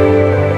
Música